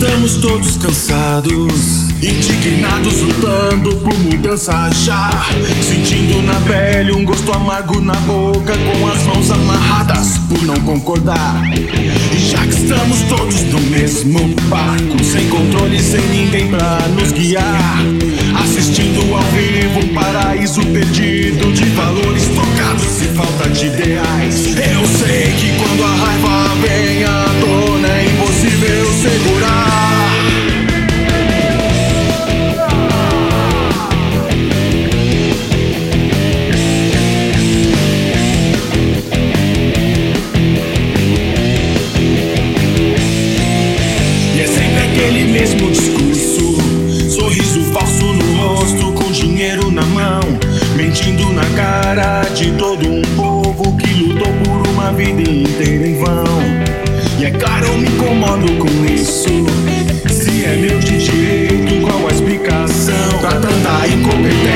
estamos todos cansados, indignados, lutando por mudança já. Sentindo na pele um gosto amargo na boca, com as mãos amarradas por não concordar. E já que estamos todos no mesmo barco, sem controle, sem ninguém na cara de todo um povo que lutou por uma vida inteira em vão. E é claro, eu me incomodo com isso. Se é meu de direito, qual a explicação pra tanta incompetência?